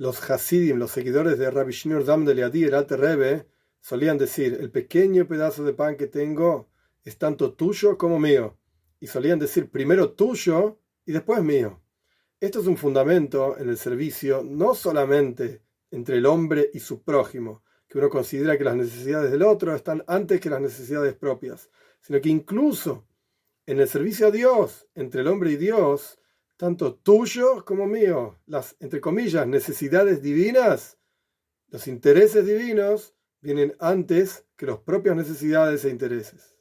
Los Hasidim, los seguidores de Rabbi Shneur Dam de Leadí, el Alte Rebbe, solían decir, el pequeño pedazo de pan que tengo es tanto tuyo como mío. Y solían decir primero tuyo y después mío. Esto es un fundamento en el servicio no solamente entre el hombre y su prójimo, que uno considera que las necesidades del otro están antes que las necesidades propias, sino que incluso en el servicio a Dios, entre el hombre y Dios, tanto tuyo como mío, las, entre comillas, necesidades divinas, los intereses divinos, vienen antes que las propias necesidades e intereses.